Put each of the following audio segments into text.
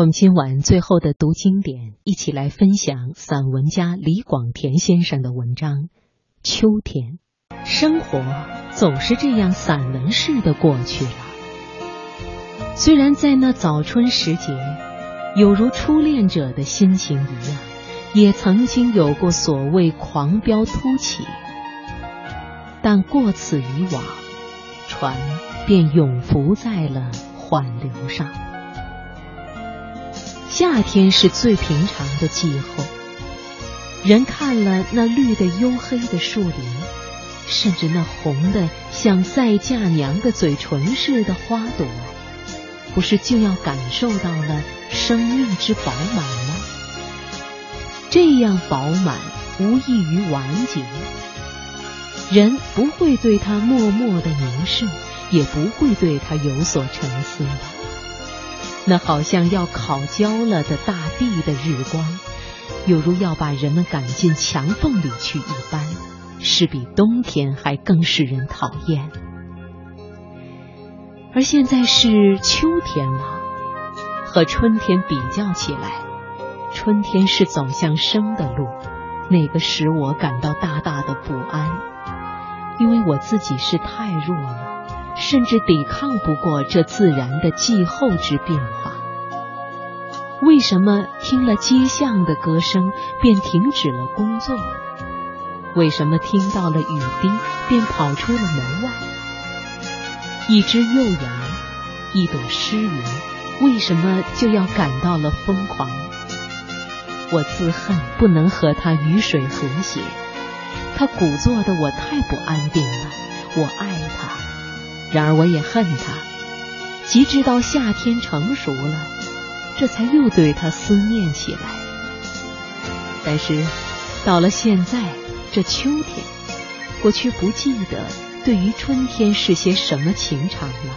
我们今晚最后的读经典，一起来分享散文家李广田先生的文章《秋天》。生活总是这样散文式的过去了。虽然在那早春时节，有如初恋者的心情一样，也曾经有过所谓狂飙突起，但过此以往，船便永浮在了缓流上。夏天是最平常的气候，人看了那绿的黝黑的树林，甚至那红的像再嫁娘的嘴唇似的花朵，不是就要感受到了生命之饱满吗？这样饱满无异于完结，人不会对它默默的凝视，也不会对它有所沉思的。那好像要烤焦了的大地的日光，犹如要把人们赶进墙缝里去一般，是比冬天还更使人讨厌。而现在是秋天了，和春天比较起来，春天是走向生的路，那个使我感到大大的不安，因为我自己是太弱了。甚至抵抗不过这自然的季候之变化。为什么听了街巷的歌声便停止了工作？为什么听到了雨滴便跑出了门外？一只幼羊，一朵诗云，为什么就要感到了疯狂？我自恨不能和他雨水和谐，他鼓作的我太不安定了。我爱。然而我也恨他，及至到夏天成熟了，这才又对他思念起来。但是到了现在这秋天，我却不记得对于春天是些什么情长了。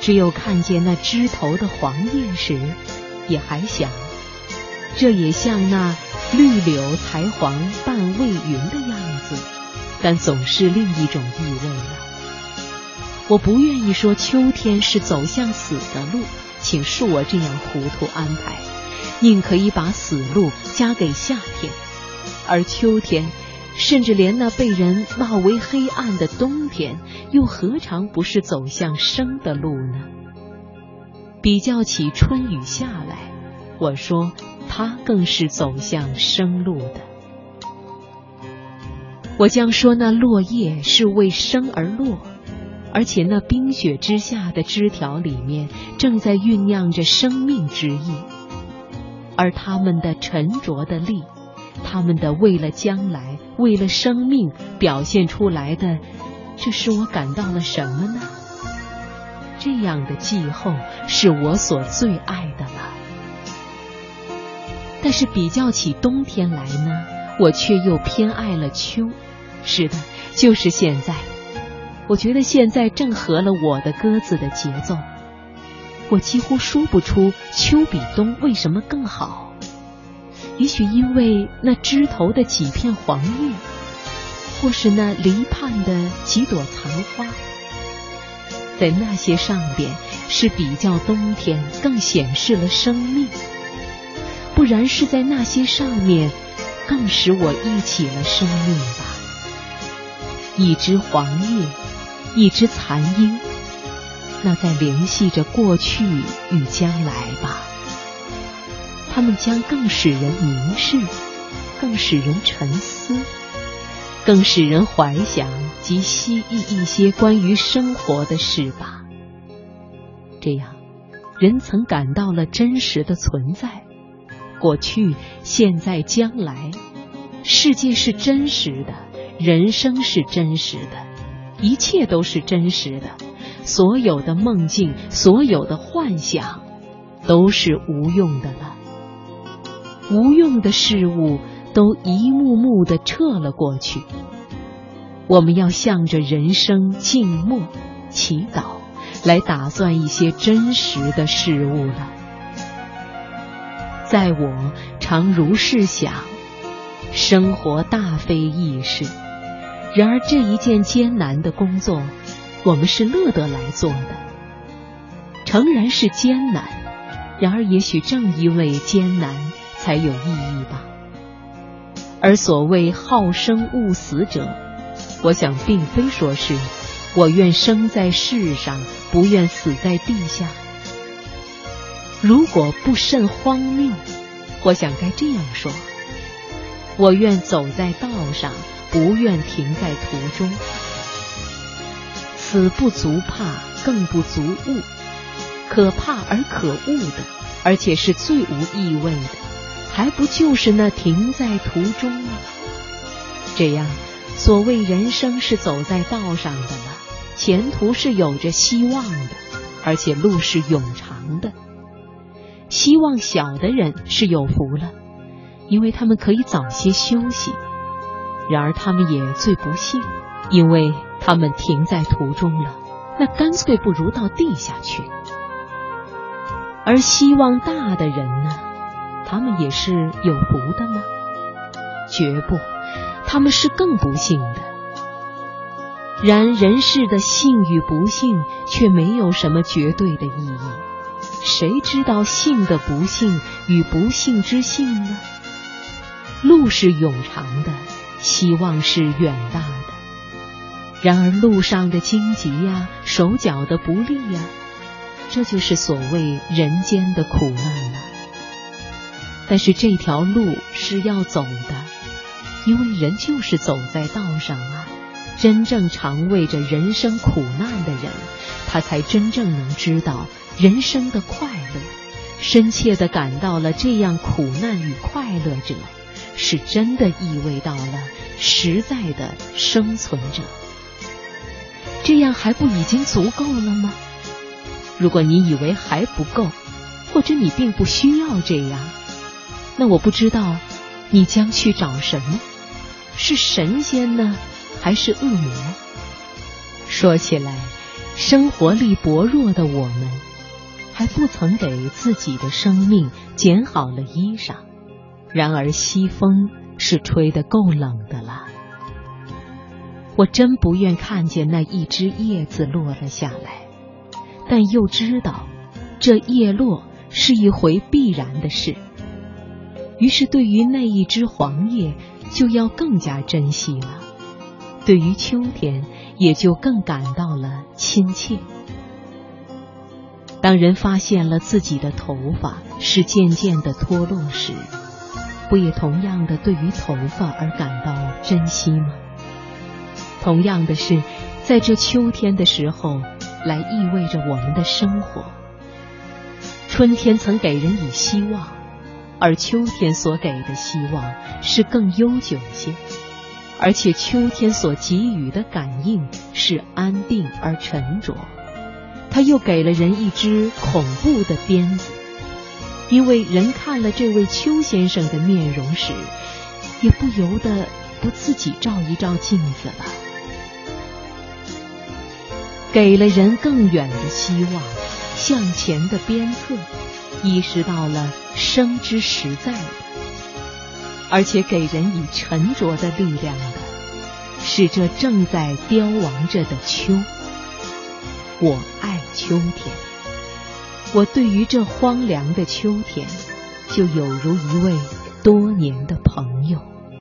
只有看见那枝头的黄叶时，也还想，这也像那绿柳才黄半未匀的样子，但总是另一种意味了。我不愿意说秋天是走向死的路，请恕我这样糊涂安排。宁可以把死路加给夏天，而秋天，甚至连那被人骂为黑暗的冬天，又何尝不是走向生的路呢？比较起春雨夏来，我说它更是走向生路的。我将说那落叶是为生而落。而且那冰雪之下的枝条里面，正在酝酿着生命之意，而他们的沉着的力，他们的为了将来、为了生命表现出来的，这使我感到了什么呢？这样的季候是我所最爱的了。但是比较起冬天来呢，我却又偏爱了秋。是的，就是现在。我觉得现在正合了我的鸽子的节奏。我几乎说不出秋比冬为什么更好。也许因为那枝头的几片黄叶，或是那篱畔的几朵残花，在那些上边是比较冬天更显示了生命；不然是在那些上面更使我忆起了生命吧。一枝黄叶。一只残鹰，那在联系着过去与将来吧。他们将更使人凝视，更使人沉思，更使人怀想及希冀一些关于生活的事吧。这样，人曾感到了真实的存在，过去、现在、将来，世界是真实的，人生是真实的。一切都是真实的，所有的梦境，所有的幻想，都是无用的了。无用的事物都一幕幕的撤了过去。我们要向着人生静默、祈祷，来打算一些真实的事物了。在我常如是想，生活大非易事。然而这一件艰难的工作，我们是乐得来做的。诚然是艰难，然而，也许正因为艰难，才有意义吧。而所谓好生勿死者，我想并非说是我愿生在世上，不愿死在地下。如果不甚荒谬，我想该这样说：我愿走在道上，不愿停在途中。死不足怕，更不足恶。可怕而可恶的，而且是最无意味的，还不就是那停在途中吗？这样，所谓人生是走在道上的了，前途是有着希望的，而且路是永长的。希望小的人是有福了，因为他们可以早些休息；然而他们也最不幸，因为他们停在途中了，那干脆不如到地下去。而希望大的人呢？他们也是有福的吗？绝不，他们是更不幸的。然人世的幸与不幸，却没有什么绝对的意义。谁知道幸的不幸与不幸之幸呢？路是永长的，希望是远大的。然而路上的荆棘呀，手脚的不利呀。这就是所谓人间的苦难了。但是这条路是要走的，因为人就是走在道上啊。真正尝味着人生苦难的人，他才真正能知道人生的快乐，深切的感到了这样苦难与快乐者，是真的意味到了实在的生存者。这样还不已经足够了吗？如果你以为还不够，或者你并不需要这样，那我不知道你将去找什么？是神仙呢，还是恶魔？说起来，生活力薄弱的我们，还不曾给自己的生命剪好了衣裳。然而西风是吹得够冷的了。我真不愿看见那一只叶子落了下来。但又知道，这叶落是一回必然的事。于是，对于那一枝黄叶，就要更加珍惜了；对于秋天，也就更感到了亲切。当人发现了自己的头发是渐渐的脱落时，不也同样的对于头发而感到珍惜吗？同样的是，在这秋天的时候。来意味着我们的生活。春天曾给人以希望，而秋天所给的希望是更悠久些，而且秋天所给予的感应是安定而沉着。他又给了人一只恐怖的鞭子，因为人看了这位邱先生的面容时，也不由得不自己照一照镜子了。给了人更远的希望，向前的鞭策，意识到了生之实在，而且给人以沉着的力量的，是这正在凋亡着的秋。我爱秋天，我对于这荒凉的秋天，就有如一位多年的朋友。